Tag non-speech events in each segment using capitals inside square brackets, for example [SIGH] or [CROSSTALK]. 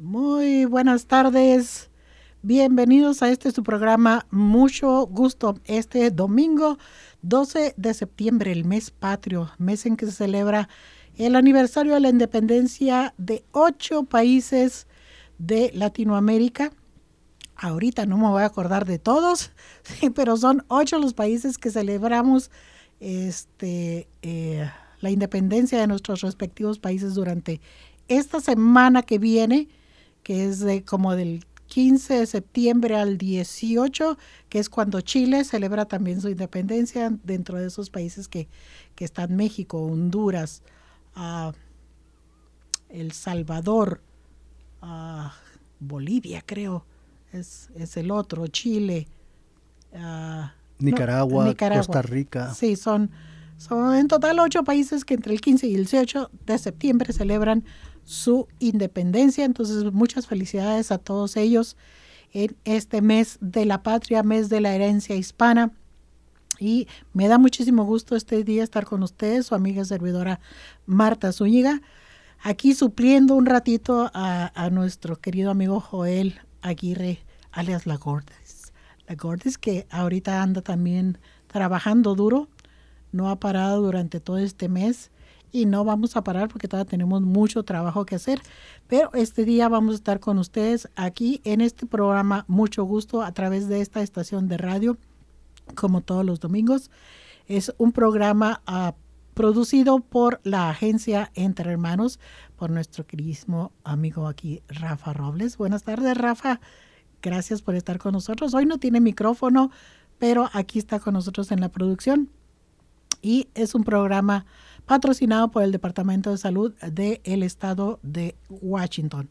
Muy buenas tardes. Bienvenidos a este su programa. Mucho gusto. Este domingo 12 de septiembre, el mes patrio, mes en que se celebra el aniversario de la independencia de ocho países de Latinoamérica. Ahorita no me voy a acordar de todos, [LAUGHS] pero son ocho los países que celebramos este, eh, la independencia de nuestros respectivos países durante esta semana que viene, que es de como del 15 de septiembre al 18, que es cuando Chile celebra también su independencia dentro de esos países que, que están México, Honduras, uh, El Salvador, uh, Bolivia creo, es, es, el otro, Chile. Uh, Nicaragua, no, Nicaragua, Costa Rica. Sí, son, son en total ocho países que entre el 15 y el 18 de septiembre celebran su independencia. Entonces, muchas felicidades a todos ellos en este mes de la patria, mes de la herencia hispana. Y me da muchísimo gusto este día estar con ustedes, su amiga servidora Marta Zúñiga, aquí supliendo un ratito a, a nuestro querido amigo Joel Aguirre, alias La Gordes. La Gordes que ahorita anda también trabajando duro, no ha parado durante todo este mes y no vamos a parar porque todavía tenemos mucho trabajo que hacer. Pero este día vamos a estar con ustedes aquí en este programa, mucho gusto, a través de esta estación de radio como todos los domingos. Es un programa uh, producido por la agencia Entre Hermanos, por nuestro queridísimo amigo aquí, Rafa Robles. Buenas tardes, Rafa. Gracias por estar con nosotros. Hoy no tiene micrófono, pero aquí está con nosotros en la producción. Y es un programa patrocinado por el Departamento de Salud del Estado de Washington.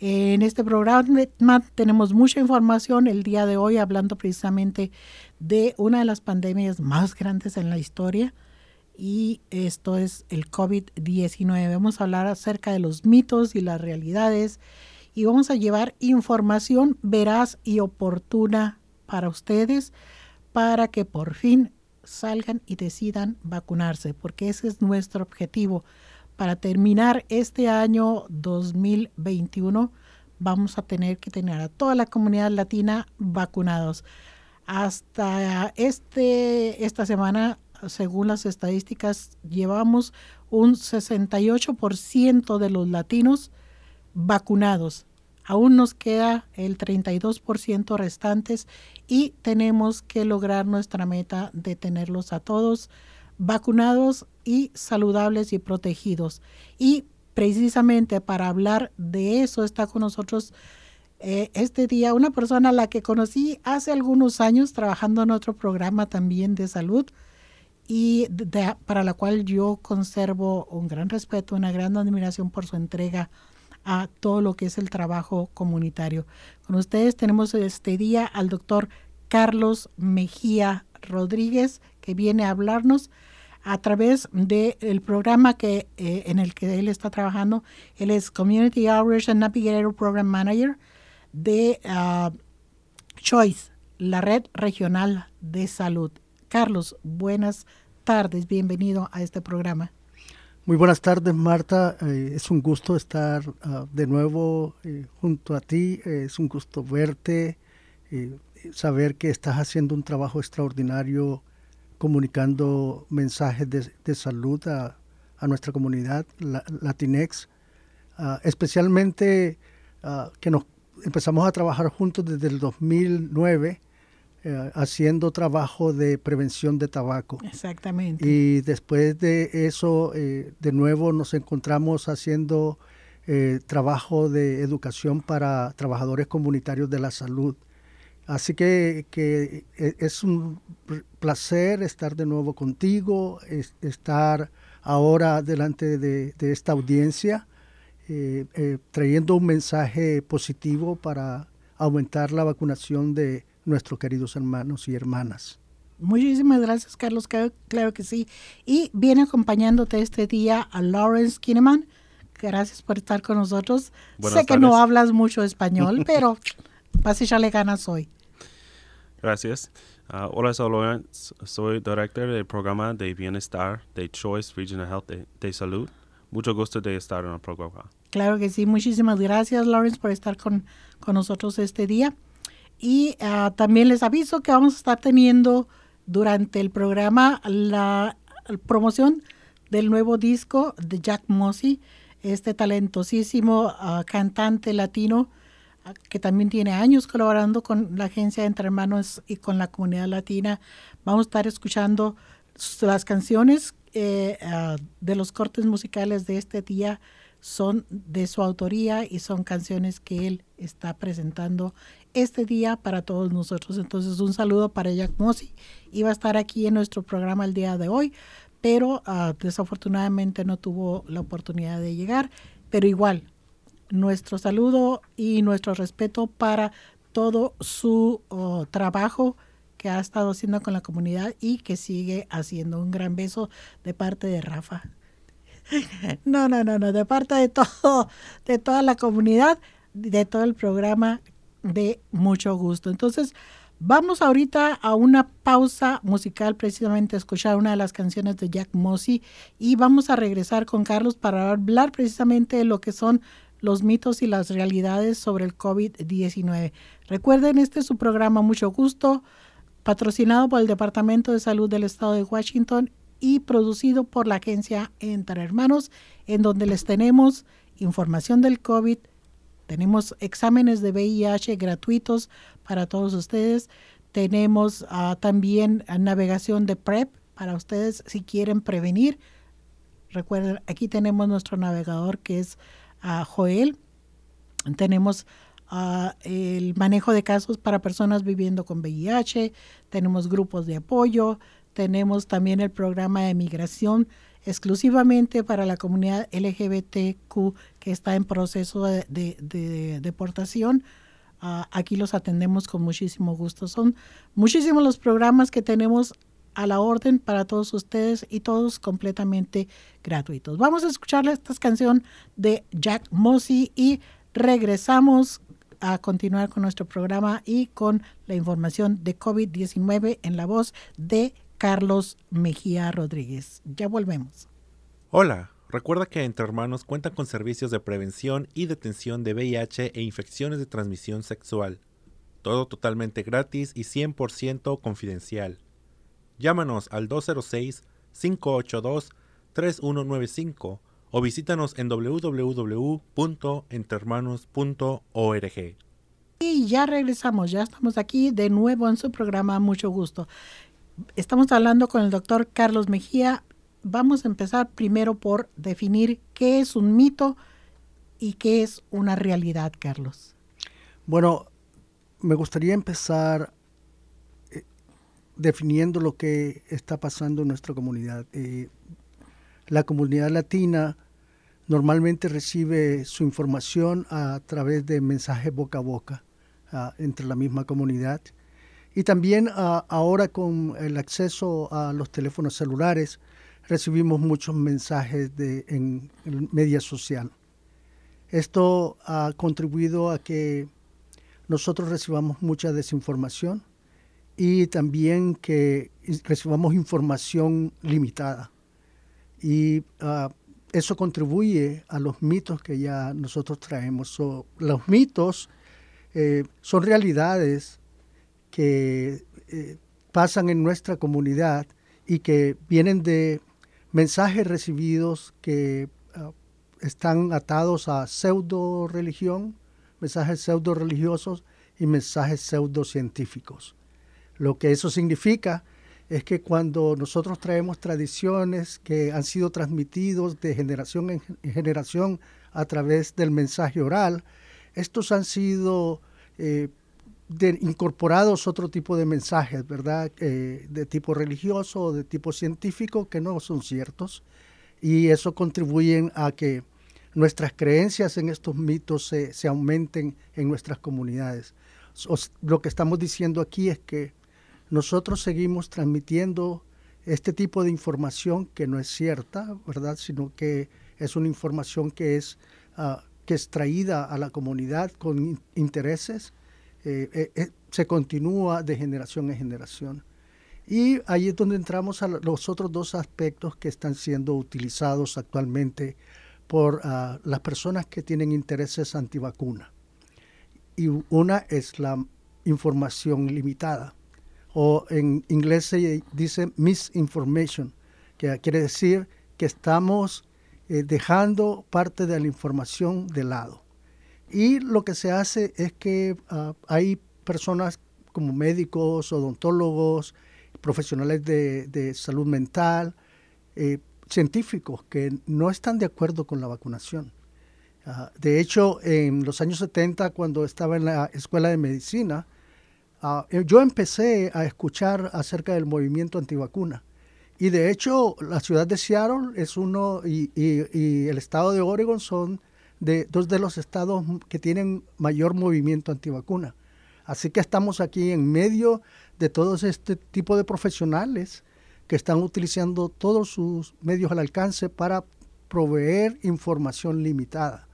En este programa tenemos mucha información el día de hoy hablando precisamente de una de las pandemias más grandes en la historia y esto es el COVID-19. Vamos a hablar acerca de los mitos y las realidades y vamos a llevar información veraz y oportuna para ustedes para que por fin salgan y decidan vacunarse, porque ese es nuestro objetivo para terminar este año 2021 vamos a tener que tener a toda la comunidad latina vacunados. Hasta este, esta semana, según las estadísticas, llevamos un 68% de los latinos vacunados. Aún nos queda el 32% restantes y tenemos que lograr nuestra meta de tenerlos a todos vacunados y saludables y protegidos. Y precisamente para hablar de eso está con nosotros eh, este día una persona a la que conocí hace algunos años trabajando en otro programa también de salud y para la cual yo conservo un gran respeto, una gran admiración por su entrega a todo lo que es el trabajo comunitario. Con ustedes tenemos este día al doctor Carlos Mejía Rodríguez, que viene a hablarnos a través del programa que, eh, en el que él está trabajando. Él es Community Outreach and Navigator Program Manager de uh, Choice, la red regional de salud. Carlos, buenas tardes, bienvenido a este programa. Muy buenas tardes, Marta. Eh, es un gusto estar uh, de nuevo eh, junto a ti. Eh, es un gusto verte, saber que estás haciendo un trabajo extraordinario comunicando mensajes de, salud a, nuestra comunidad la, Latinex, uh, especialmente uh, que nos empezamos a trabajar juntos desde el 2009 eh, haciendo trabajo de prevención de tabaco. Exactamente. Y después de eso, eh, de nuevo nos encontramos haciendo eh, trabajo de educación para trabajadores comunitarios de la salud. Así que, que e, es un placer estar de nuevo contigo, es, estar ahora delante de, de esta audiencia, eh, eh, trayendo un mensaje positivo para aumentar la vacunación de nuestros queridos hermanos y hermanas. Muchísimas gracias, Carlos. Claro, claro, que sí. Y viene acompañándote este día a Lawrence Kinneman. Gracias por estar con nosotros. Buenas sé que tardes. no hablas mucho español, [LAUGHS] pero vas a echarle ganas hoy. Gracias. Uh, hola, soy Lawrence. Soy director del programa de bienestar de Choice Regional Health de, de Salud. Mucho gusto de estar en el programa. Claro que sí, muchísimas gracias Lawrence por estar con, con nosotros este día. Y ah, también les aviso que vamos a estar teniendo durante el programa la, promoción del nuevo disco de Jack Mossy, este talentosísimo ah, cantante latino ah, que también tiene años colaborando con la agencia Entre Hermanos y con la comunidad latina. Vamos a estar escuchando las canciones eh, de los cortes musicales de este día son de su autoría y son canciones que él está presentando este día para todos nosotros. Entonces, un saludo para Jack Mossy. Iba a estar aquí en nuestro programa el día de hoy, pero ah, desafortunadamente no tuvo la oportunidad de llegar. Pero igual, nuestro saludo y nuestro respeto para todo su oh, trabajo que ha estado haciendo con la comunidad y que sigue haciendo. Un gran beso de parte de Rafa. [LAUGHS] No, no, no, no, de parte de todo, de toda la comunidad, de todo el programa, de mucho gusto. Entonces, vamos ahorita a una pausa musical, precisamente a escuchar una de las canciones de Jack Mossy y vamos a regresar con Carlos para hablar precisamente de lo que son los mitos y las realidades sobre el COVID-19. Recuerden, este es su programa Mucho Gusto, patrocinado por el Departamento de Salud del Estado de Washington y producido por la agencia Entre Hermanos, en donde les tenemos información del COVID, tenemos exámenes de VIH gratuitos para todos ustedes, tenemos ah, también navegación de PrEP para ustedes si quieren prevenir. Recuerden, aquí tenemos nuestro navegador que es uh, Joel. Tenemos uh, el manejo de casos para personas viviendo con VIH, tenemos grupos de apoyo, tenemos también el programa de migración exclusivamente para la comunidad LGBTQ que está en proceso de, deportación. Ah, aquí los atendemos con muchísimo gusto. Son muchísimos los programas que tenemos a la orden para todos ustedes y todos completamente gratuitos. Vamos a escuchar esta canción de Jack Mossy y regresamos a continuar con nuestro programa y con la información de COVID-19 en la voz de Carlos Mejía Rodríguez. Ya volvemos. Hola, recuerda que Entre Hermanos cuenta con servicios de prevención y detención de VIH e infecciones de transmisión sexual. Todo totalmente gratis y 100% confidencial. Llámanos al 206-582-3195 o visítanos en www.entrehermanos.org. Y ya regresamos, ya estamos aquí de nuevo en su programa Mucho Gusto. Estamos hablando con el doctor Carlos Mejía. Vamos a empezar primero por definir qué es un mito y qué es una realidad, Carlos. Bueno, me gustaría empezar eh, definiendo lo que está pasando en nuestra comunidad. Eh, la comunidad latina normalmente recibe su información a través de mensajes boca a boca ah, entre la misma comunidad y también ah, ahora con el acceso a los teléfonos celulares recibimos muchos mensajes de, en, media social. Esto ha contribuido a que nosotros recibamos mucha desinformación y también que recibamos información limitada. Y ah, eso contribuye a los mitos que ya nosotros traemos. los mitos eh, son realidades que eh, pasan en nuestra comunidad y que vienen de mensajes recibidos que ah, están atados a pseudo religión, mensajes pseudo religiosos y mensajes pseudo científicos. Lo que eso significa es que cuando nosotros traemos tradiciones que han sido transmitidos de generación en generación a través del mensaje oral, estos han sido eh, de, incorporados otro tipo de mensajes, ¿verdad? Eh, de tipo religioso o de tipo científico que no son ciertos y eso contribuye a que nuestras creencias en estos mitos se, se aumenten en nuestras comunidades. lo que estamos diciendo aquí es que nosotros seguimos transmitiendo este tipo de información que no es cierta, ¿verdad? Sino que es una información que es, uh, que es traída a la comunidad con intereses eh, eh, eh, se continúa de generación en generación. Y ahí es donde entramos a los otros dos aspectos que están siendo utilizados actualmente por ah, las personas que tienen intereses antivacuna. Y una es la información limitada, o en inglés se dice misinformation, que quiere decir que estamos eh, dejando parte de la información de lado. Y lo que se hace es que ah, hay personas como médicos, odontólogos, profesionales de, salud mental, eh, científicos que no están de acuerdo con la vacunación. Ah, de hecho, en los años 70, cuando estaba en la escuela de medicina, eh, yo empecé a escuchar acerca del movimiento antivacuna. Y de hecho, la ciudad de Seattle es uno y, y el estado de Oregon son de dos de los estados que tienen mayor movimiento antivacuna. Así que estamos aquí en medio de todos este tipo de profesionales que están utilizando todos sus medios al alcance para proveer información limitada.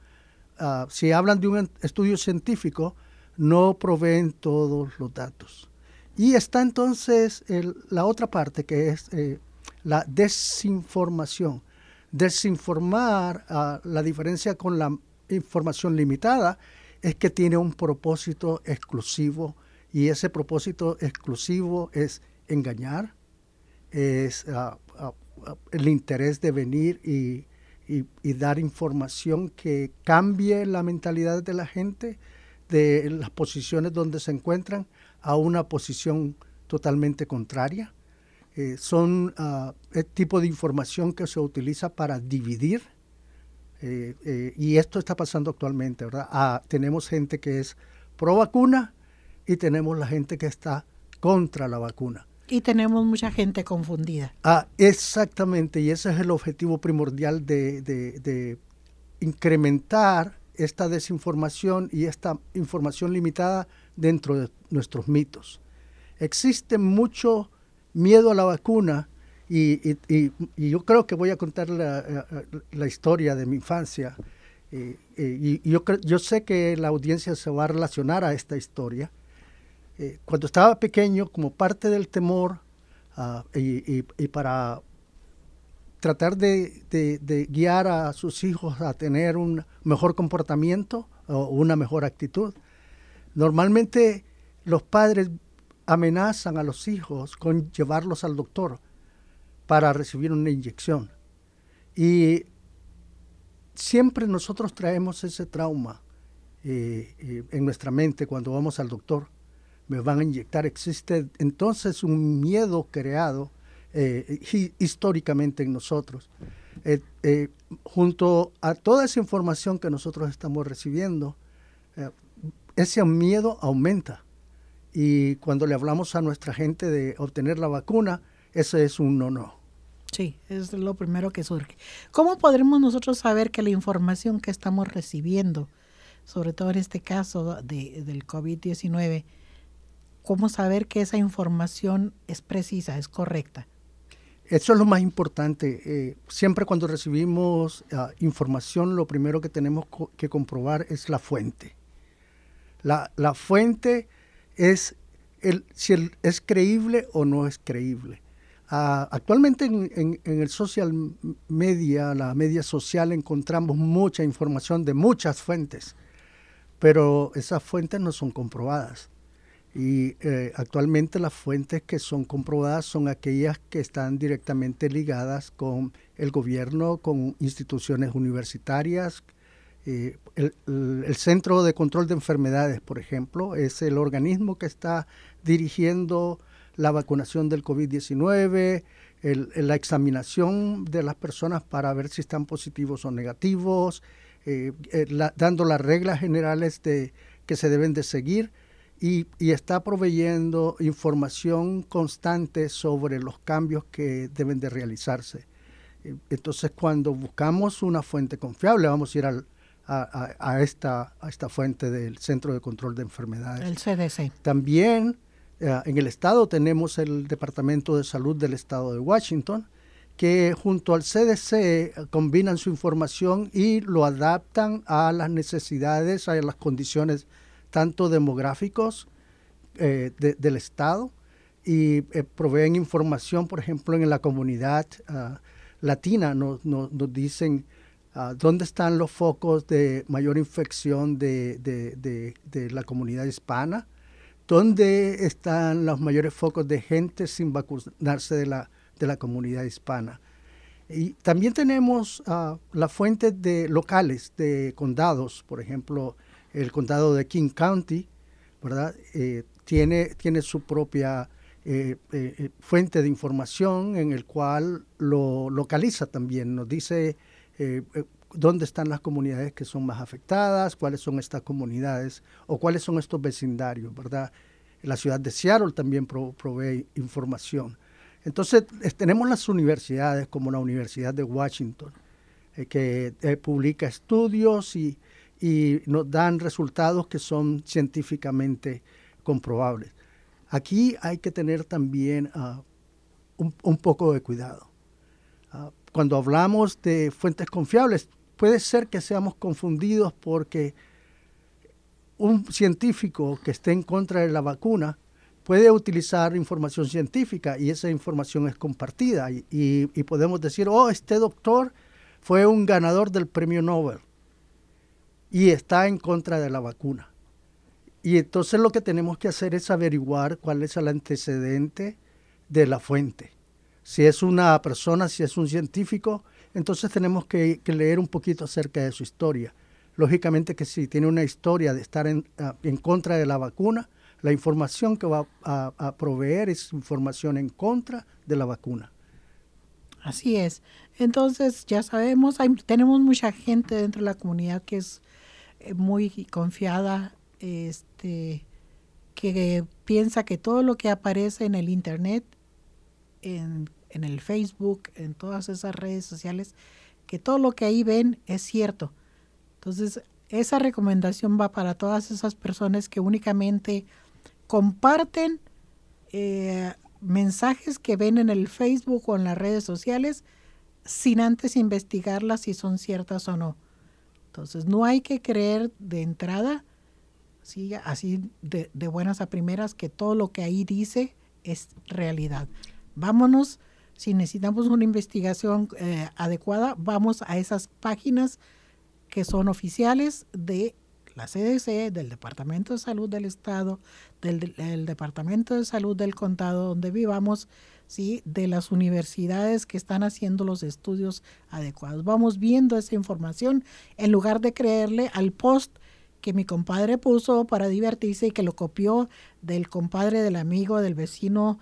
Ah, si hablan de un estudio científico, no proveen todos los datos. Y está entonces la otra parte que es eh, la desinformación. Desinformar, ah, la diferencia con la información limitada, es que tiene un propósito exclusivo y ese propósito exclusivo es engañar, es ah, el interés de venir y, dar información que cambie la mentalidad de la gente de las posiciones donde se encuentran a una posición totalmente contraria. Eh, son el tipo de información que se utiliza para dividir eh, eh, y esto está pasando actualmente, ¿verdad? tenemos gente que es pro vacuna y tenemos la gente que está contra la vacuna. Y tenemos mucha gente confundida. Ah, exactamente, y ese es el objetivo primordial de, incrementar esta desinformación y esta información limitada dentro de nuestros mitos. Existe mucho miedo a la vacuna y, yo creo que voy a contar la, la historia de mi infancia. y yo, yo sé que la audiencia se va a relacionar a esta historia. Eh, cuando estaba pequeño, como parte del temor ah, y, para tratar de, guiar a sus hijos a tener un mejor comportamiento o una mejor actitud, normalmente los padres amenazan a los hijos con llevarlos al doctor para recibir una inyección. Y siempre nosotros traemos ese trauma eh, eh, en nuestra mente cuando vamos al doctor me van a inyectar. Existe entonces un miedo creado eh, históricamente en nosotros. Junto a toda esa información que nosotros estamos recibiendo, ese miedo aumenta. Y cuando le hablamos a nuestra gente de obtener la vacuna, ese es un no-no. Sí, es lo primero que surge. ¿Cómo podremos nosotros saber que la información que estamos recibiendo, sobre todo en este caso de, del COVID-19, cómo saber que esa información es precisa, es correcta. Eso es lo más importante. Eh, siempre cuando recibimos ah, información, lo primero que tenemos que comprobar es la fuente. La, fuente es el, si es creíble o no es creíble. Ah, actualmente en, el social media, la media social, encontramos mucha información de muchas fuentes, pero esas fuentes no son comprobadas. Y eh, actualmente las fuentes que son comprobadas son aquellas que están directamente ligadas con el gobierno, con instituciones universitarias. Eh, el, Centro de Control de Enfermedades, por ejemplo, es el organismo que está dirigiendo la vacunación del COVID-19, la examinación de las personas para ver si están positivos o negativos, eh, dando las reglas generales de, que se deben de seguir y, está proveyendo información constante sobre los cambios que deben de realizarse. Eh, entonces, cuando buscamos una fuente confiable, vamos a ir a, esta, a esta fuente del Centro de Control de Enfermedades. El CDC. También eh, en el estado tenemos el Departamento de Salud del estado de Washington, que junto al CDC combinan su información y lo adaptan a las necesidades, a las condiciones tanto demográficos eh, del Estado y eh, proveen información, por ejemplo, en la comunidad ah, latina, nos, dicen Ah, ¿Dónde están los focos de mayor infección de, de, la comunidad hispana? ¿Dónde están los mayores focos de gente sin vacunarse de la, de la comunidad hispana? Y también tenemos uh, las fuentes de locales de condados, por ejemplo, el condado de King County, ¿verdad? Eh, tiene, tiene su propia eh, eh, fuente de información en el cual lo localiza también, nos dice dónde están las comunidades que son más afectadas, cuáles son estas comunidades o cuáles son estos vecindarios, ¿verdad? La ciudad de Seattle también provee información. Entonces, tenemos las universidades como la Universidad de Washington, que publica estudios y, y nos dan resultados que son científicamente comprobables. Aquí hay que tener también ah, un, poco de cuidado. Ah, cuando hablamos de fuentes confiables, puede ser que seamos confundidos porque un científico que esté en contra de la vacuna puede utilizar información científica y esa información es compartida y, podemos decir, oh, este doctor fue un ganador del premio Nobel y está en contra de la vacuna. Y entonces lo que tenemos que hacer es averiguar cuál es el antecedente de la fuente. Si es una persona, si es un científico, entonces tenemos que, leer un poquito acerca de su historia. Lógicamente que si tiene una historia de estar en, ah, contra de la vacuna, la información que va a, proveer es información en contra de la vacuna. Así es. Entonces, ya sabemos, tenemos mucha gente dentro de la comunidad que es muy confiada, este, que piensa que todo lo que aparece en el Internet, en, en el Facebook, en todas esas redes sociales, que todo lo que ahí ven es cierto. Entonces, esa recomendación va para todas esas personas que únicamente comparten eh, mensajes que ven en el Facebook o en las redes sociales sin antes investigarlas si son ciertas o no. Entonces, no hay que creer de entrada, ¿sí? así de, buenas a primeras, que todo lo que ahí dice es realidad. Vámonos, si necesitamos una investigación eh, adecuada, vamos a esas páginas que son oficiales de la CDC, del Departamento de Salud del Estado, del Departamento de Salud del Condado donde vivamos, ¿sí? de las universidades que están haciendo los estudios adecuados. Vamos viendo esa información en lugar de creerle al post que mi compadre puso para divertirse y que lo copió del compadre, del amigo, del vecino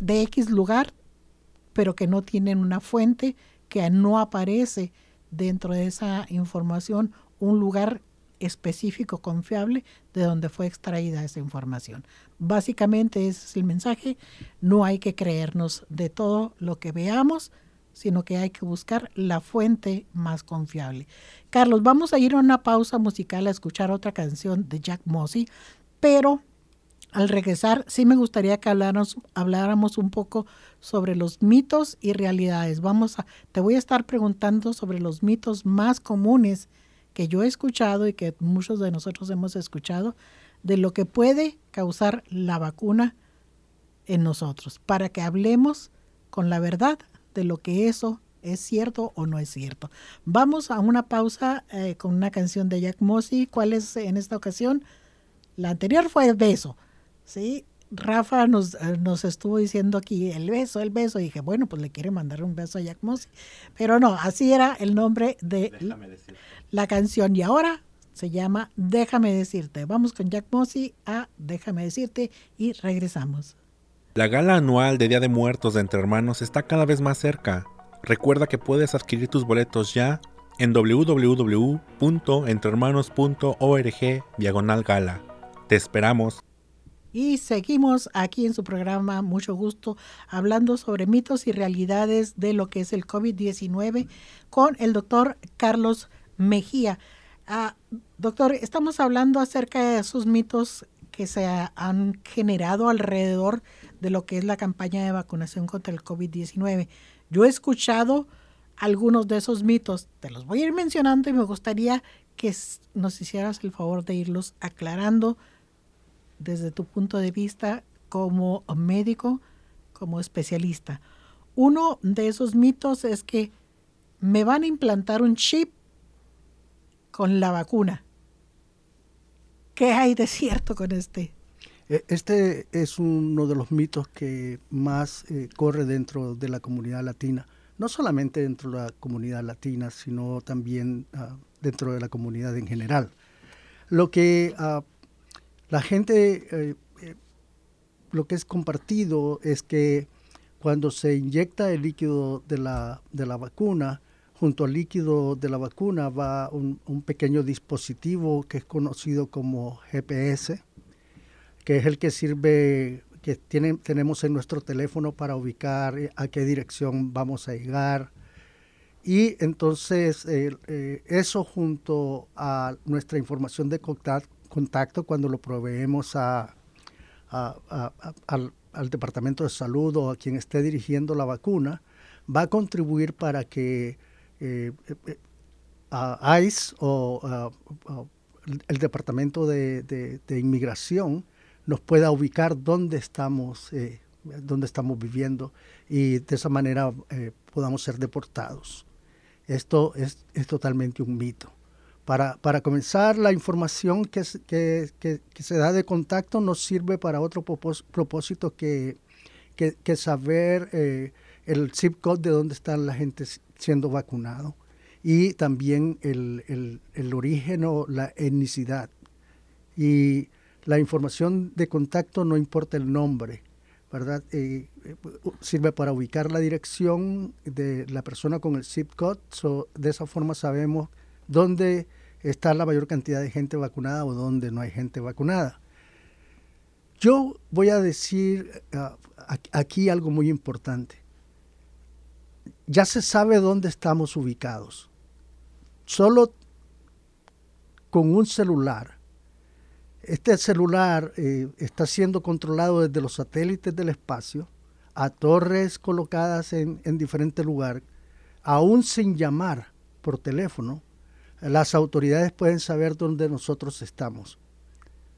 de X lugar, pero que no tienen una fuente, que no aparece dentro de esa información un lugar específico, confiable, de donde fue extraída esa información. Básicamente ese es el mensaje. No hay que creernos de todo lo que veamos, sino que hay que buscar la fuente más confiable. Carlos, vamos a ir a una pausa musical a escuchar otra canción de Jack Mossy, pero al regresar sí me gustaría que habláramos, habláramos un poco sobre los mitos y realidades. Vamos a, te voy a estar preguntando sobre los mitos más comunes que yo he escuchado y que muchos de nosotros hemos escuchado de lo que puede causar la vacuna en nosotros, para que hablemos con la verdad de lo que eso es cierto o no es cierto. Vamos a una pausa eh, con una canción de Jack Mossy. ¿Cuál es en esta ocasión? La anterior fue beso, ¿sí? Rafa nos, eh, nos estuvo diciendo aquí el beso, el beso. Y dije, bueno, pues le quiere mandar un beso a Jack Mossy. Pero no, así era el nombre de la canción. Y ahora se llama Déjame decirte. Vamos con Jack Mossy a Déjame decirte y regresamos. La gala anual de Día de Muertos de Entre Hermanos está cada vez más cerca. Recuerda que puedes adquirir tus boletos ya en www.entrehermanos.org diagonal gala. Te esperamos. Y seguimos aquí en su programa, mucho gusto, hablando sobre mitos y realidades de lo que es el COVID-19 con el doctor Carlos Mejía. Ah, doctor, estamos hablando acerca de esos mitos que se han generado alrededor de lo que es la campaña de vacunación contra el COVID-19. Yo he escuchado algunos de esos mitos, te los voy a ir mencionando y me gustaría que nos hicieras el favor de irlos aclarando desde tu punto de vista como médico, como especialista. Uno de esos mitos es que me van a implantar un chip con la vacuna. ¿Qué hay de cierto con este? E, este es uno de los mitos que más eh, corre dentro de la comunidad latina, no solamente dentro de la comunidad latina, sino también uh, dentro de la comunidad en general. Lo que uh, la gente, eh, eh, lo que es compartido es que cuando se inyecta el líquido de la, de la vacuna, junto al líquido de la vacuna va un, un, pequeño dispositivo que es conocido como GPS, que es el que sirve, que tiene, tenemos en nuestro teléfono para ubicar a qué dirección vamos a llegar. Y entonces eh, eh, eso junto a nuestra información de contacto, contacto cuando lo proveemos a, al, Departamento de Salud o a quien esté dirigiendo la vacuna, va a contribuir para que eh, eh, ICE o el Departamento de, Inmigración nos pueda ubicar dónde estamos, eh, dónde estamos viviendo y de esa manera eh, podamos ser deportados. Esto es, es totalmente un mito. Para, para, comenzar, la información que, que, que, que, se da de contacto nos sirve para otro propósito que, saber eh, el zip code de dónde está la gente siendo vacunado y también el, el, el origen o la etnicidad. Y la información de contacto no importa el nombre, ¿verdad? Eh, sirve para ubicar la dirección de la persona con el zip code. So, de esa forma sabemos dónde está la mayor cantidad de gente vacunada o dónde no hay gente vacunada. Yo voy a decir uh, aquí algo muy importante ya se sabe dónde estamos ubicados. Solo con un celular. Este celular eh, está siendo controlado desde los satélites del espacio a torres colocadas en, en diferentes lugares, aún sin llamar por teléfono, las autoridades pueden saber dónde nosotros estamos.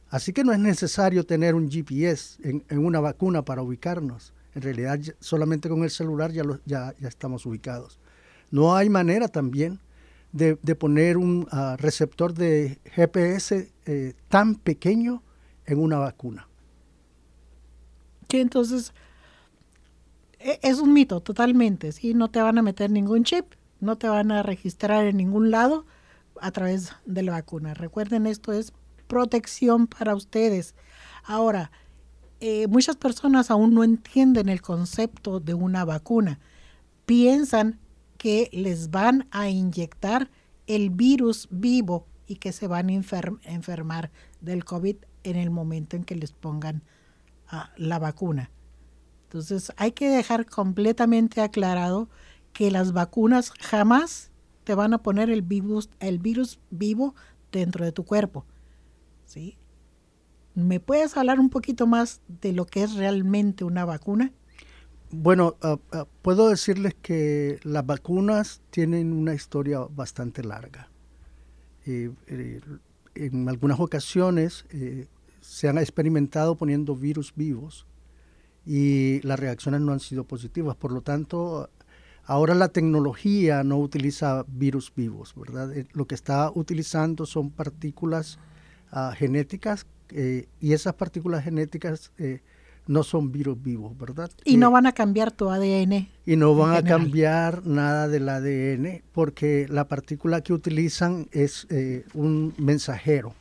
Así que no es necesario tener un GPS en, una vacuna para ubicarnos. En realidad solamente con el celular ya, ya, ya estamos ubicados. No hay manera también de, poner un uh, receptor de GPS eh, tan pequeño en una vacuna. Que entonces e, es un mito totalmente, ¿sí? No te van a meter ningún chip, no te van a registrar en ningún lado a través de la vacuna. Recuerden, esto es protección para ustedes. Ahora, eh, muchas personas aún no entienden el concepto de una vacuna. Piensan que les van a inyectar el virus vivo y que se van a enfer enfermar del COVID en el momento en que les pongan uh, la vacuna. Entonces hay que dejar completamente aclarado que las vacunas jamás te van a poner el virus, el virus vivo dentro de tu cuerpo. ¿sí? ¿Me puedes hablar un poquito más de lo que es realmente una vacuna? Bueno, uh, uh, puedo decirles que las vacunas tienen una historia bastante larga. Eh, eh, en algunas ocasiones eh, se han experimentado poniendo virus vivos y las reacciones no han sido positivas. Por lo tanto, ahora la tecnología no utiliza virus vivos, ¿verdad? Eh, lo que está utilizando son partículas uh, genéticas eh, y esas partículas genéticas eh, no son virus vivos, ¿verdad? Y eh, no van a cambiar tu ADN. Y no van a cambiar nada del ADN porque la partícula que utilizan es eh, un mensajero.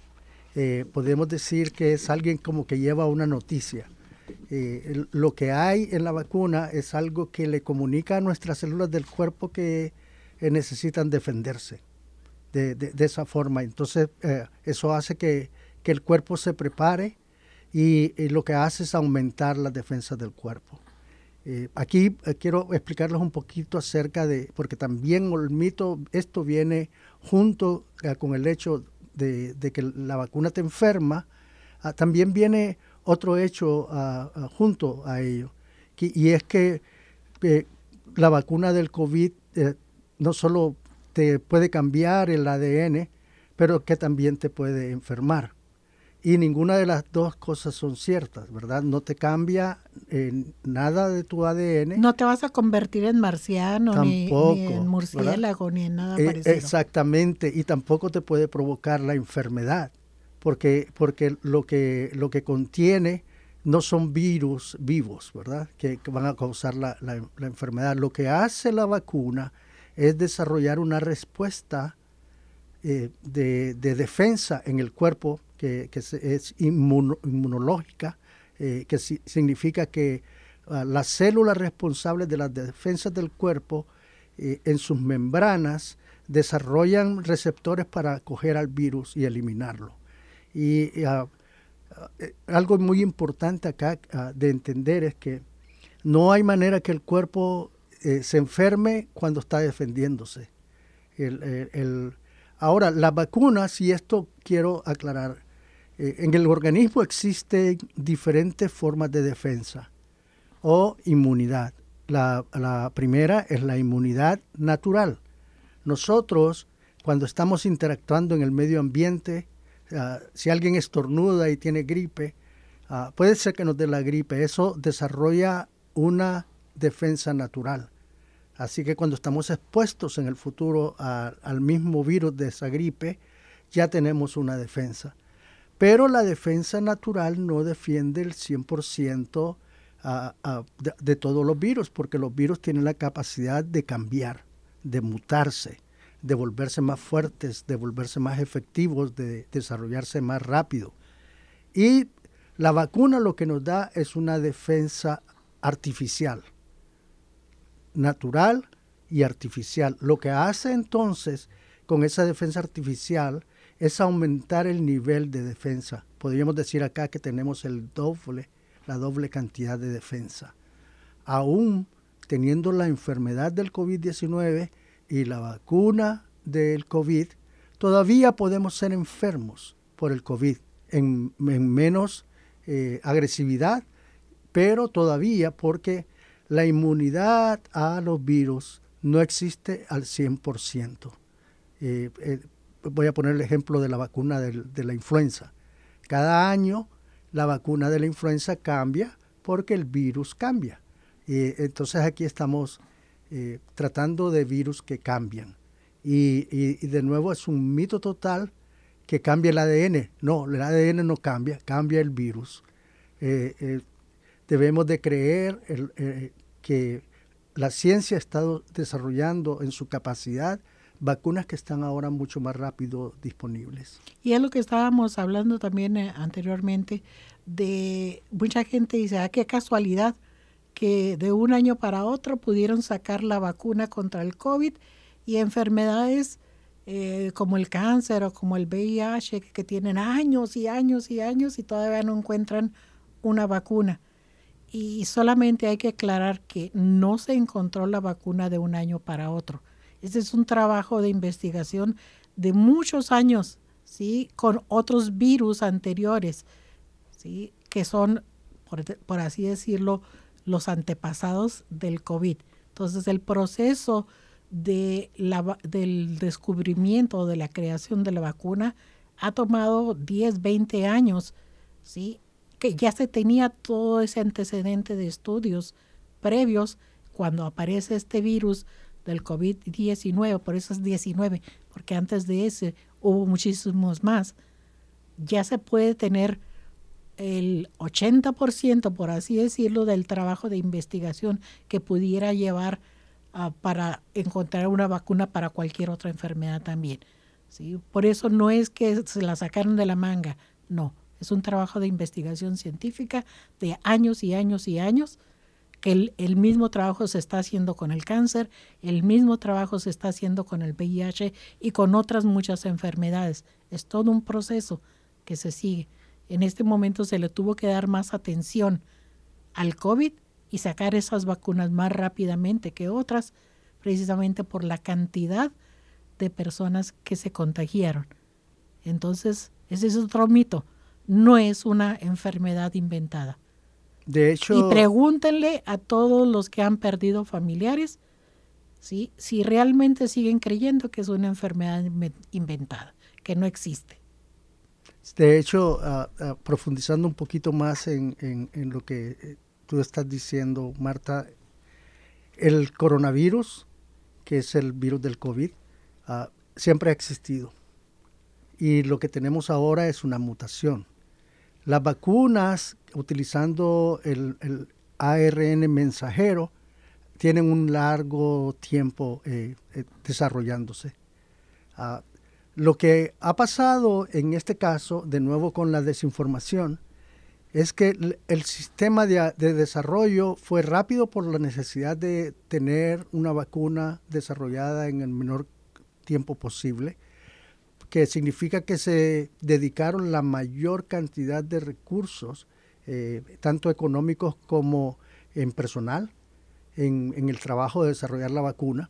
podemos decir que es alguien como que lleva una noticia. El, lo que hay en la vacuna es algo que le comunica a nuestras células del cuerpo que necesitan defenderse de, esa forma. Entonces, eso hace que que el cuerpo se prepare y, lo que hace es aumentar las defensas del cuerpo. Eh, aquí eh, quiero explicarles un poquito acerca de, porque también el mito, esto viene junto eh, con el hecho de, de, que la vacuna te enferma, ah, también viene otro hecho ah, junto a ello, que, y es que la vacuna del COVID eh, no solo te puede cambiar el ADN, pero que también te puede enfermar. Y ninguna de las dos cosas son ciertas, ¿verdad? No te cambia nada de tu ADN. No te vas a convertir en marciano, ni, en murciélago, ni en nada parecido. Exactamente, y tampoco te puede provocar la enfermedad, porque, porque lo, que, lo que contiene no son virus vivos, ¿verdad? Que, van a causar la, enfermedad. Lo que hace la vacuna es desarrollar una respuesta eh, de, defensa en el cuerpo que, es inmunológica, eh, que significa que ah, las células responsables de las defensas del cuerpo eh, en sus membranas desarrollan receptores para coger al virus y eliminarlo. Y ah, eh, algo muy importante acá ah, de entender es que no hay manera que el cuerpo eh, se enferme cuando está defendiéndose. ahora, las vacunas, y esto quiero aclarar, eh, en el organismo existen diferentes formas de defensa o inmunidad. la primera es la inmunidad natural. Nosotros, cuando estamos interactuando en el medio ambiente, Ah, si alguien estornuda y tiene gripe, ah, puede ser que nos dé la gripe. Eso desarrolla una defensa natural. Así que cuando estamos expuestos en el futuro al mismo virus de esa gripe, ya tenemos una defensa. Pero la defensa natural no defiende el 100% ah, de, de todos los virus, porque los virus tienen la capacidad de cambiar, de mutarse de volverse más fuertes, de volverse más efectivos, de desarrollarse más rápido. Y la vacuna lo que nos da es una defensa artificial, natural y artificial. Lo que hace entonces con esa defensa artificial es aumentar el nivel de defensa. Podríamos decir acá que tenemos el doble, la doble cantidad de defensa. Aún teniendo la enfermedad del COVID-19, y la vacuna del COVID, todavía podemos ser enfermos por el COVID en, menos eh, agresividad, pero todavía porque la inmunidad a los virus no existe al 100%. Eh, eh, voy a poner el ejemplo de la vacuna de la influenza. Cada año la vacuna de la influenza cambia porque el virus cambia. entonces aquí estamos eh, tratando de virus que cambian. Y, de nuevo es un mito total que cambie el ADN. No, el ADN no cambia, cambia el virus. Eh, eh, debemos de creer que la ciencia ha estado desarrollando en su capacidad vacunas que están ahora mucho más rápido disponibles. Y es lo que estábamos hablando también anteriormente de mucha gente dice, ah, qué casualidad, que de un año para otro pudieron sacar la vacuna contra el COVID y enfermedades eh, como el cáncer o como el VIH que tienen años y años y años y todavía no encuentran una vacuna. Y solamente hay que aclarar que no se encontró la vacuna de un año para otro. Este es un trabajo de investigación de muchos años, ¿sí? Con otros virus anteriores, ¿sí? Que son, por así decirlo, los antepasados del COVID. Entonces el proceso del descubrimiento de la creación de la vacuna ha tomado 10, 20 años, ¿sí? que ya se tenía todo ese antecedente de estudios previos cuando aparece este virus del COVID-19, por eso es 19, porque antes de ese hubo muchísimos más, ya se puede tener el 80%, por así decirlo, del trabajo de investigación que pudiera llevar para encontrar una vacuna para cualquier otra enfermedad también. ¿sí? Por eso no es que se la sacaron de la manga, no, es un trabajo de investigación científica de años y años y años, que el, el mismo trabajo se está haciendo con el cáncer, el mismo trabajo se está haciendo con el VIH y con otras muchas enfermedades. Es todo un proceso que se sigue en este momento se le tuvo que dar más atención al COVID y sacar esas vacunas más rápidamente que otras, precisamente por la cantidad de personas que se contagiaron. Entonces, ese es otro mito. No es una enfermedad inventada. De hecho. Y pregúntenle a todos los que han perdido familiares ¿sí? si realmente siguen creyendo que es una enfermedad inventada, que no existe. De hecho, ah, ah, profundizando un poquito más en, lo que eh, tú estás diciendo, Marta, el coronavirus, que es el virus del COVID, ah, siempre ha existido. Y lo que tenemos ahora es una mutación. Las vacunas, utilizando el, ARN mensajero, tienen un largo tiempo eh, eh, desarrollándose. Lo que ha pasado en este caso, de nuevo con la desinformación, es que el, sistema de, desarrollo fue rápido por la necesidad de tener una vacuna desarrollada en el menor tiempo posible, que significa que se dedicaron la mayor cantidad de recursos, eh, tanto económicos como en personal, en, el trabajo de desarrollar la vacuna.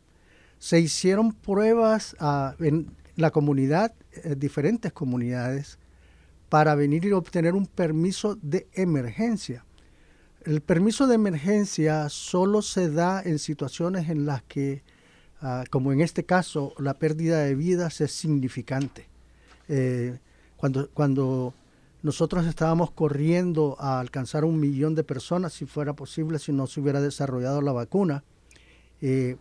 Se hicieron pruebas ah, en, la comunidad, eh, diferentes comunidades, para venir y obtener un permiso de emergencia. El permiso de emergencia solo se da en situaciones en las que, ah, como en este caso, la pérdida de vidas es significante. Eh, cuando, cuando nosotros estábamos corriendo a alcanzar un millón de personas, si fuera posible, si no se hubiera desarrollado la vacuna, eh,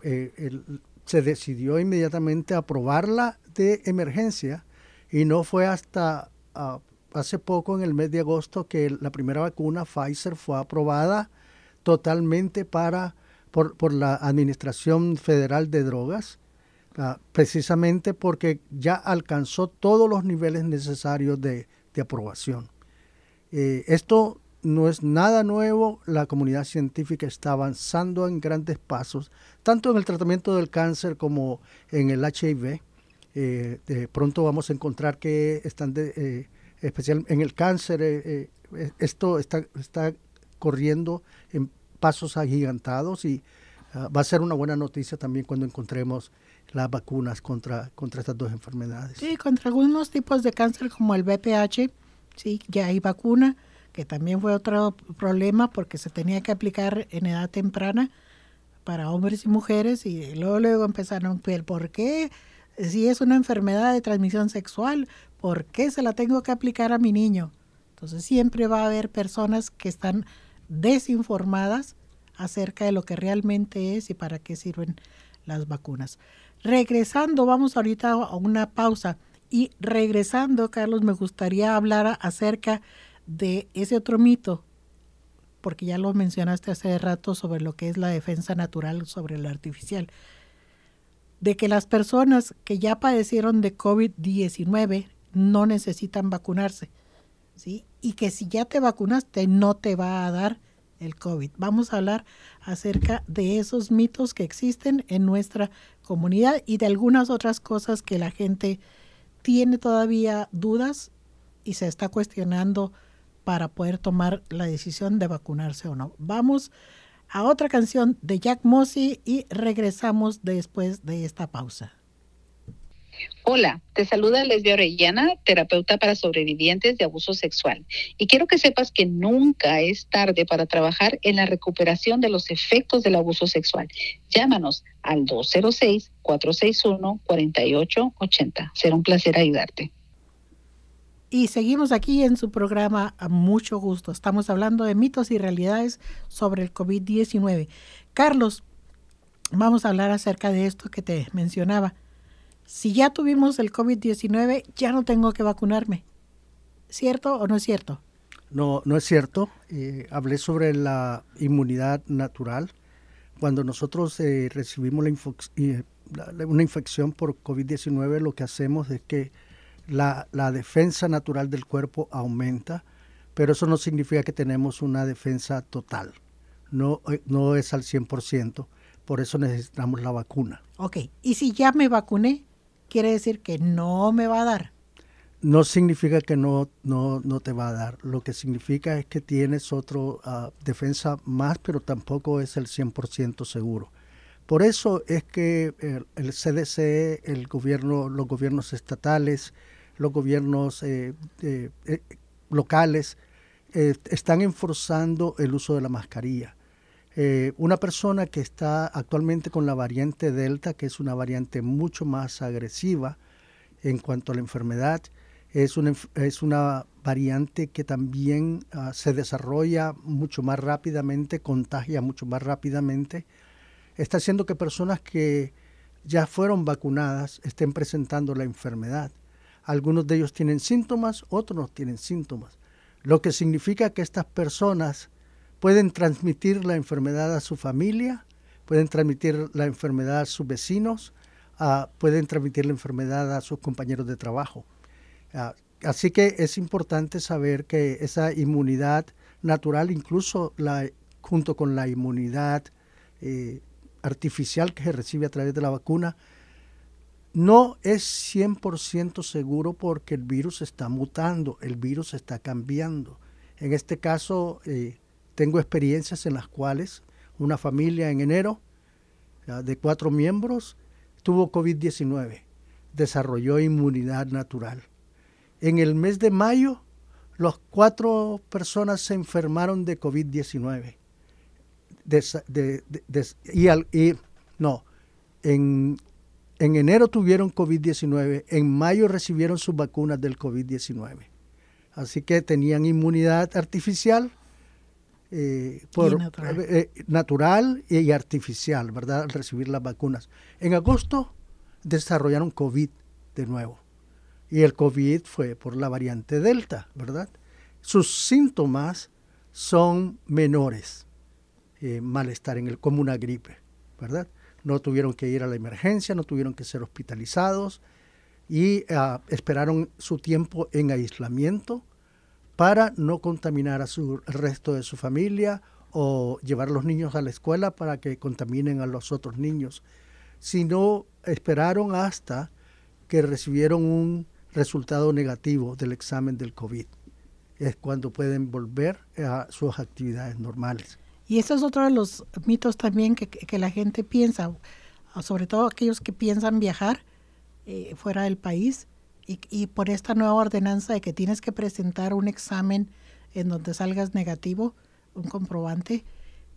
se decidió inmediatamente aprobarla de emergencia y no fue hasta ah, hace poco, en el mes de agosto, que la primera vacuna Pfizer fue aprobada totalmente para, por, la Administración Federal de Drogas, ah, precisamente porque ya alcanzó todos los niveles necesarios de, aprobación. Eh, esto no es nada nuevo, la comunidad científica está avanzando en grandes pasos, tanto en el tratamiento del cáncer como en el HIV. Eh, de pronto vamos a encontrar que están, de, eh, en el cáncer, eh, esto está, está corriendo en pasos agigantados y ah, va a ser una buena noticia también cuando encontremos las vacunas contra, contra estas dos enfermedades. Sí, contra algunos tipos de cáncer como el BPH, sí, ya hay vacuna que también fue otro problema porque se tenía que aplicar en edad temprana para hombres y mujeres y luego, luego empezaron, ¿por qué? Si es una enfermedad de transmisión sexual, ¿por qué se la tengo que aplicar a mi niño? Entonces siempre va a haber personas que están desinformadas acerca de lo que realmente es y para qué sirven las vacunas. Regresando, vamos ahorita a una pausa y regresando, Carlos, me gustaría hablar acerca ese otro mito, porque ya lo mencionaste hace rato sobre lo que es la defensa natural sobre lo artificial, de que las personas que ya padecieron de COVID-19 no necesitan vacunarse, ¿sí? Y que si ya te vacunaste no te va a dar el COVID. Vamos a hablar acerca de esos mitos que existen en nuestra comunidad y de algunas otras cosas que la gente tiene todavía dudas y se está cuestionando para poder tomar la decisión de vacunarse o no. Vamos a otra canción de Jack Mossy y regresamos después de esta pausa. Hola, te saluda Lesbia Orellana, terapeuta para sobrevivientes de abuso sexual. Y quiero que sepas que nunca es tarde para trabajar en la recuperación de los efectos del abuso sexual. Llámanos al 206-461-4880. Será un placer ayudarte. Y seguimos aquí en su programa a mucho gusto. Estamos hablando de mitos y realidades sobre el COVID-19. Carlos, vamos a hablar acerca de esto que te mencionaba. Si ya tuvimos el COVID-19, ya no tengo que vacunarme. ¿Cierto o no es cierto? No, no es cierto. Eh, hablé sobre la inmunidad natural. Cuando nosotros eh, recibimos la una infección por COVID-19, lo que hacemos es que la, defensa natural del cuerpo aumenta, pero eso no significa que tenemos una defensa total. No, eh, no es al 100%, por eso necesitamos la vacuna. Ok, y si ya me vacuné, quiere decir que no me va a dar. No significa que no, no, no te va a dar. Lo que significa es que tienes otra ah, defensa más, pero tampoco es el 100% seguro. Por eso es que el, el, CDC, el gobierno, los gobiernos estatales, los gobiernos eh, eh, locales eh, están enforzando el uso de la mascarilla. una persona que está actualmente con la variante Delta, que es una variante mucho más agresiva en cuanto a la enfermedad, Es una, es una variante que también ah, se desarrolla mucho más rápidamente, contagia mucho más rápidamente. Está haciendo que personas que ya fueron vacunadas estén presentando la enfermedad. Algunos de ellos tienen síntomas, otros no tienen síntomas, lo que significa que estas personas pueden transmitir la enfermedad a su familia, pueden transmitir la enfermedad a sus vecinos, pueden transmitir la enfermedad a sus compañeros de trabajo. Ah, así que es importante saber que esa inmunidad natural, incluso junto con la inmunidad eh, artificial que se recibe a través de la vacuna, no es 100% seguro porque el virus está mutando, el virus está cambiando. En este caso, eh, tengo experiencias en las cuales una familia en enero de cuatro miembros tuvo COVID-19, desarrolló inmunidad natural. En el mes de mayo, las cuatro personas se enfermaron de COVID-19. y, no, en, en enero tuvieron COVID-19, en mayo recibieron sus vacunas del COVID-19. Así que tenían inmunidad artificial eh, por, eh, eh, natural. y artificial, ¿verdad? Al recibir las vacunas. En agosto desarrollaron COVID de nuevo. Y el COVID fue por la variante Delta, ¿verdad? Sus síntomas son menores, malestar en el, como una gripe, ¿verdad? No tuvieron que ir a la emergencia, no tuvieron que ser hospitalizados y ah, esperaron su tiempo en aislamiento para no contaminar a su, resto de su familia o llevar a los niños a la escuela para que contaminen a los otros niños, sino esperaron hasta que recibieron un resultado negativo del examen del COVID. Es cuando pueden volver a sus actividades normales. Y eso es otro de los mitos también que, la gente piensa, sobre todo aquellos que piensan viajar eh, fuera del país, y, por esta nueva ordenanza de que tienes que presentar un examen en donde salgas negativo, un comprobante,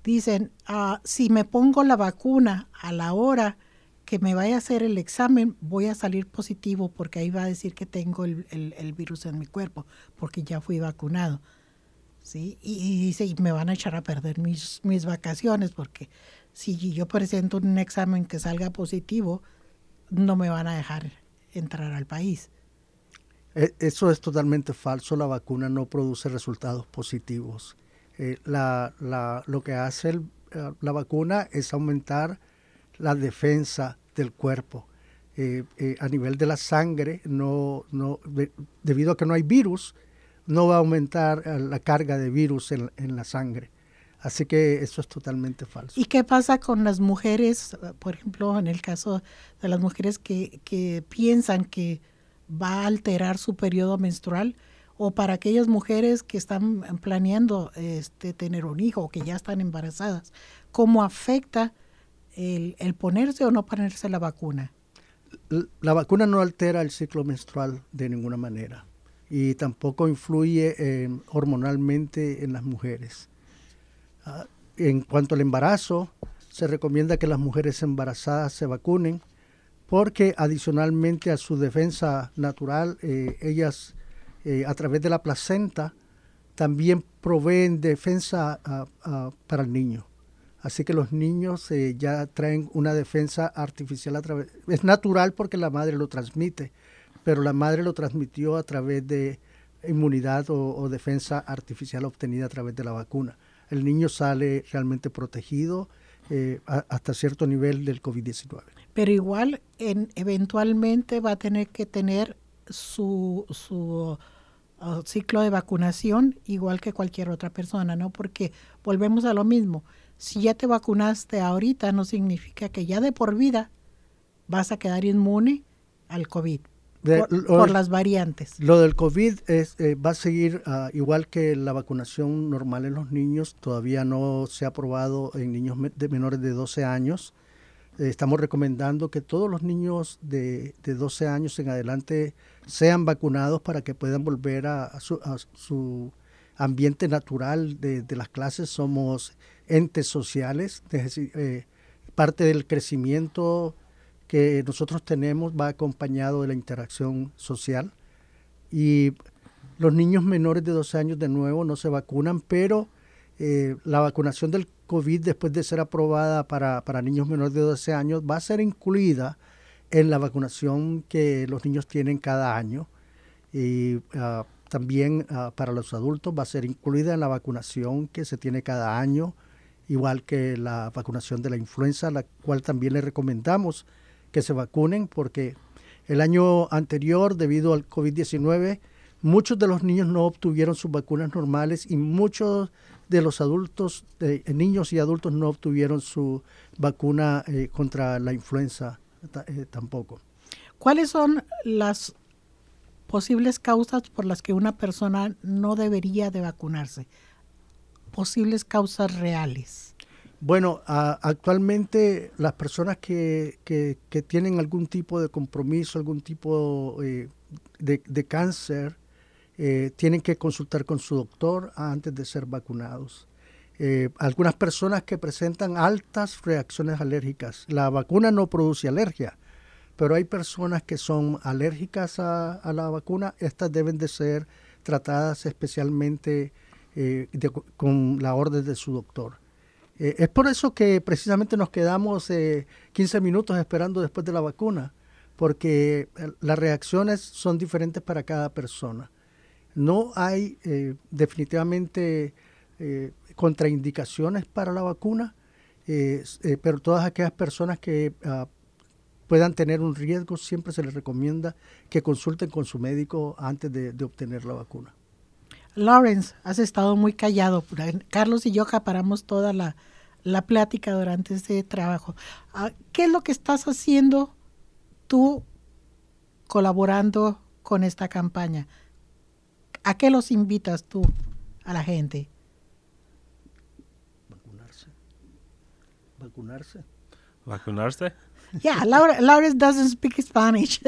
dicen, ah, si me pongo la vacuna a la hora que me vaya a hacer el examen, voy a salir positivo porque ahí va a decir que tengo el, virus en mi cuerpo, porque ya fui vacunado. ¿Sí? Y, dice, y me van a echar a perder mis, mis vacaciones, porque si yo presento un examen que salga positivo, no me van a dejar entrar al país. E, eso es totalmente falso, la vacuna no produce resultados positivos. Eh, lo que hace eh, la vacuna es aumentar la defensa del cuerpo. Eh, a nivel de la sangre, no, no, debido a que no hay virus, no va a aumentar la carga de virus en, la sangre. Así que eso es totalmente falso. ¿Y qué pasa con las mujeres, por ejemplo, en el caso de las mujeres que, que piensan que va a alterar su periodo menstrual o para aquellas mujeres que están planeando este, tener un hijo o que ya están embarazadas, ¿cómo afecta el, ponerse o no ponerse la vacuna? La vacuna no altera el ciclo menstrual de ninguna manera y tampoco influye eh, hormonalmente en las mujeres. Ah, en cuanto al embarazo, se recomienda que las mujeres embarazadas se vacunen porque adicionalmente a su defensa natural, eh, ellas eh, a través de la placenta también proveen defensa para el niño. Así que los niños ya traen una defensa artificial a través, es natural porque la madre lo transmite, pero la madre lo transmitió a través de inmunidad o defensa artificial obtenida a través de la vacuna. El niño sale realmente protegido eh, hasta cierto nivel del COVID-19. Pero igual, en, eventualmente va a tener que tener su, su uh, ciclo de vacunación igual que cualquier otra persona, ¿no? Porque volvemos a lo mismo. Si ya te vacunaste ahorita, no significa que ya de por vida vas a quedar inmune al COVID por, las variantes. Lo del COVID es, eh, va a seguir ah, igual que la vacunación normal en los niños, todavía no se ha aprobado en niños de menores de 12 años. Eh, estamos recomendando que todos los niños de, de, 12 años en adelante sean vacunados para que puedan volver a, su, ambiente natural de, de, las clases. Somos entes sociales, eh, parte del crecimiento que nosotros tenemos va acompañado de la interacción social. Y los niños menores de 12 años de nuevo no se vacunan, pero eh, la vacunación del COVID después de ser aprobada para, para, niños menores de 12 años va a ser incluida en la vacunación que los niños tienen cada año. Y uh, también uh, para los adultos va a ser incluida en la vacunación que se tiene cada año, igual que la vacunación de la influenza, la cual también le recomendamos que se vacunen porque el año anterior, debido al COVID-19, muchos de los niños no obtuvieron sus vacunas normales y muchos de los adultos, eh, niños y adultos no obtuvieron su vacuna eh, contra la influenza eh, tampoco. ¿Cuáles son las posibles causas por las que una persona no debería de vacunarse? Posibles causas reales. Bueno, actualmente las personas que, tienen algún tipo de compromiso, algún tipo de, de, cáncer, eh, tienen que consultar con su doctor antes de ser vacunados. Eh, algunas personas que presentan altas reacciones alérgicas. La vacuna no produce alergia, pero hay personas que son alérgicas a, la vacuna. Estas deben de ser tratadas especialmente eh, con la orden de su doctor. Es por eso que precisamente nos quedamos 15 minutos esperando después de la vacuna, porque las reacciones son diferentes para cada persona. No hay eh, definitivamente eh, contraindicaciones para la vacuna, eh, pero todas aquellas personas que ah, puedan tener un riesgo, siempre se les recomienda que consulten con su médico antes de, obtener la vacuna. Lawrence, has estado muy callado. Carlos y yo acaparamos toda la, la plática durante este trabajo. Ah, ¿Qué es lo que estás haciendo tú colaborando con esta campaña? ¿A qué los invitas tú a la gente? Vacunarse. Vacunarse. Vacunarse. Yeah, Laura, Laura doesn't speak Spanish,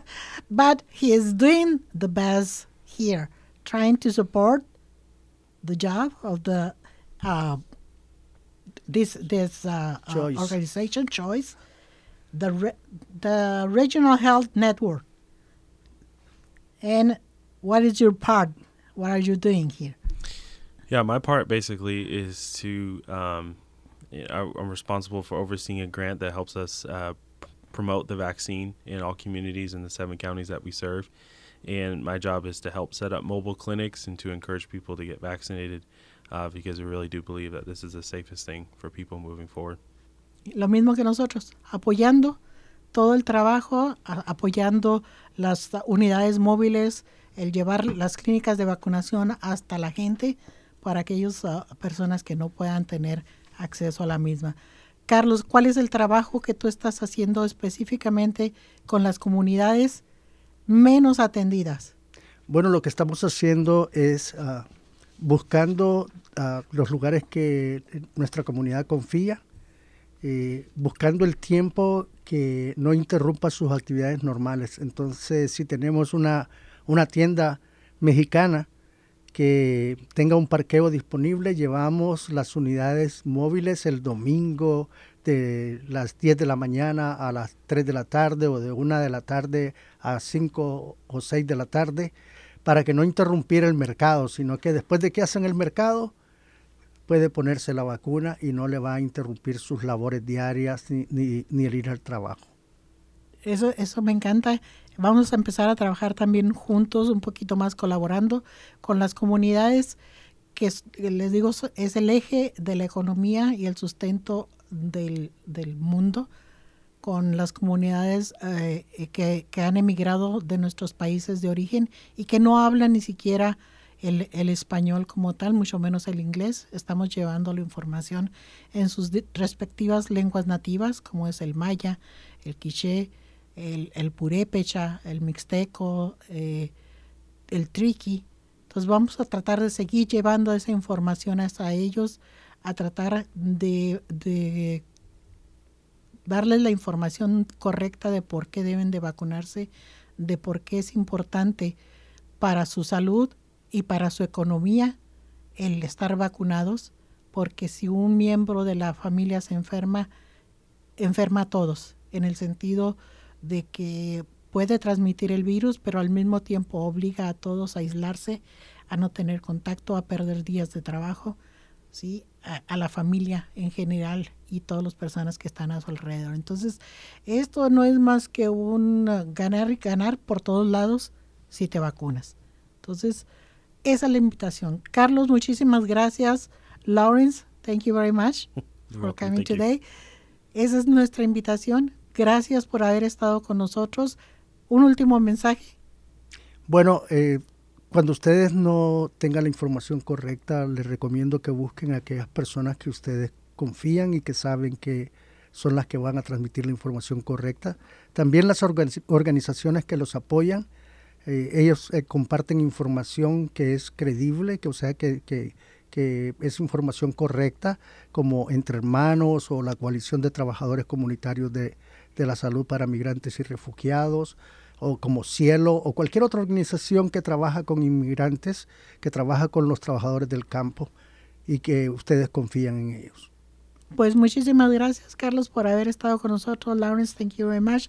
[LAUGHS] but he is doing the best here, trying to support the job of the uh, this this uh, uh, organization choice, the re the regional health network, and what is your part? What are you doing here? Yeah, my part basically is to. Um, I'm responsible for overseeing a grant that helps us uh, promote the vaccine in all communities in the seven counties that we serve. And my job is to help set up mobile clinics and to encourage people to get vaccinated uh, because we really do believe that this is the safest thing for people moving forward. Lo mismo que nosotros, apoyando todo el trabajo, apoyando las unidades móviles el llevar las clínicas de vacunación hasta la gente para aquellas uh, personas que no puedan tener acceso a la misma. Carlos, ¿cuál es el trabajo que tú estás haciendo específicamente con las comunidades menos atendidas? Bueno, lo que estamos haciendo es uh, buscando uh, los lugares que nuestra comunidad confía, eh, buscando el tiempo que no interrumpa sus actividades normales. Entonces, si tenemos una una tienda mexicana que tenga un parqueo disponible. Llevamos las unidades móviles el domingo de las 10 de la mañana a las 3 de la tarde o de 1 de la tarde a 5 o 6 de la tarde para que no interrumpiera el mercado, sino que después de que hacen el mercado puede ponerse la vacuna y no le va a interrumpir sus labores diarias ni, ni el ir al trabajo. Eso, eso me encanta vamos a empezar a trabajar también juntos, un poquito más colaborando con las comunidades, que les digo es el eje de la economía y el sustento del, mundo, con las comunidades eh, que, han emigrado de nuestros países de origen y que no hablan ni siquiera el, español como tal, mucho menos el inglés. Estamos llevando la información en sus respectivas lenguas nativas, como es el maya, el quiché, el, el purépecha, el mixteco, eh, el triqui. Entonces vamos a tratar de seguir llevando esa información hasta ellos, a tratar de, darles la información correcta de por qué deben de vacunarse, de por qué es importante para su salud y para su economía el estar vacunados, porque si un miembro de la familia se enferma, enferma a todos, en el sentido de que puede transmitir el virus, pero al mismo tiempo obliga a todos a aislarse, a no tener contacto, a perder días de trabajo, ¿sí? A, la familia en general y todas las personas que están a su alrededor. Entonces, esto no es más que un ganar y ganar por todos lados si te vacunas. Entonces, esa es la invitación. Carlos, muchísimas gracias. Lawrence, thank you very much [LAUGHS] for coming today. Esa es nuestra invitación. Gracias por haber estado con nosotros. Un último mensaje. Bueno, eh, cuando ustedes no tengan la información correcta, les recomiendo que busquen a aquellas personas que ustedes confían y que saben que son las que van a transmitir la información correcta. También las organizaciones que los apoyan, eh, ellos eh, comparten información que es creíble, que o sea que, es información correcta, como Entre Hermanos o la Coalición de Trabajadores Comunitarios de la Salud para Migrantes y Refugiados o como Cielo o cualquier otra organización que trabaja con inmigrantes, que trabaja con los trabajadores del campo y que ustedes confían en ellos. Pues muchísimas gracias, Carlos, por haber estado con nosotros. Lawrence, thank you very much.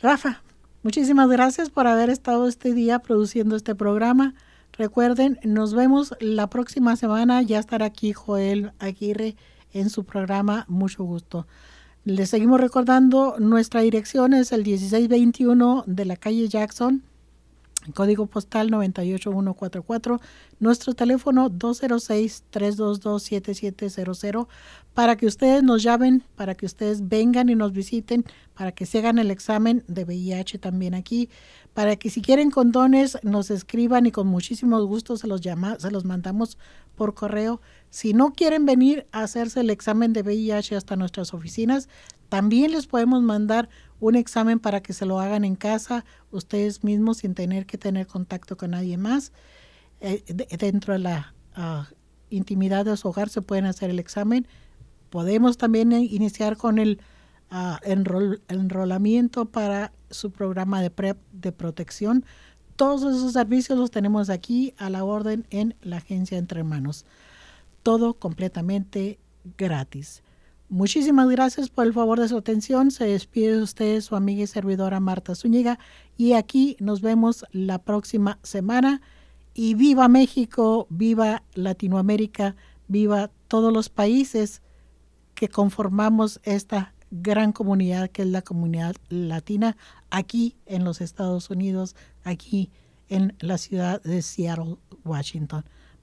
Rafa, muchísimas gracias por haber estado este día produciendo este programa. Recuerden, nos vemos la próxima semana. Ya estará aquí Joel Aguirre en su programa. Mucho gusto. Les seguimos recordando, nuestra dirección es el 1621 de la calle Jackson, código postal 98144, nuestro teléfono 206-322-7700, para que ustedes nos llamen, para que ustedes vengan y nos visiten, para que se hagan el examen de VIH también aquí, para que si quieren condones nos escriban y con muchísimo gusto se los, llama, se los mandamos por correo. Si no quieren venir a hacerse el examen de VIH hasta nuestras oficinas, también les podemos mandar un examen para que se lo hagan en casa ustedes mismos sin tener que tener contacto con nadie más. Eh, dentro de la ah, intimidad de su hogar se pueden hacer el examen. Podemos también iniciar con el uh, enrolamiento para su programa de PrEP de protección. Todos esos servicios los tenemos aquí a la orden en la agencia Entre Manos. Todo completamente gratis. Muchísimas gracias por el favor de su atención. Se despide de usted su amiga y servidora Marta Zúñiga y aquí nos vemos la próxima semana. Y viva México, viva Latinoamérica, viva todos los países que conformamos esta gran comunidad que es la comunidad latina aquí en los Estados Unidos, aquí en la ciudad de Seattle, Washington.